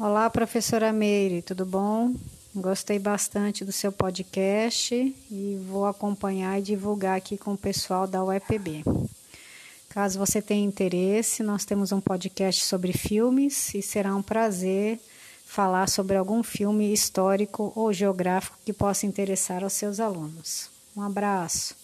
Olá, professora Meire, tudo bom? Gostei bastante do seu podcast e vou acompanhar e divulgar aqui com o pessoal da UEPB. Caso você tenha interesse, nós temos um podcast sobre filmes e será um prazer falar sobre algum filme histórico ou geográfico que possa interessar aos seus alunos. Um abraço.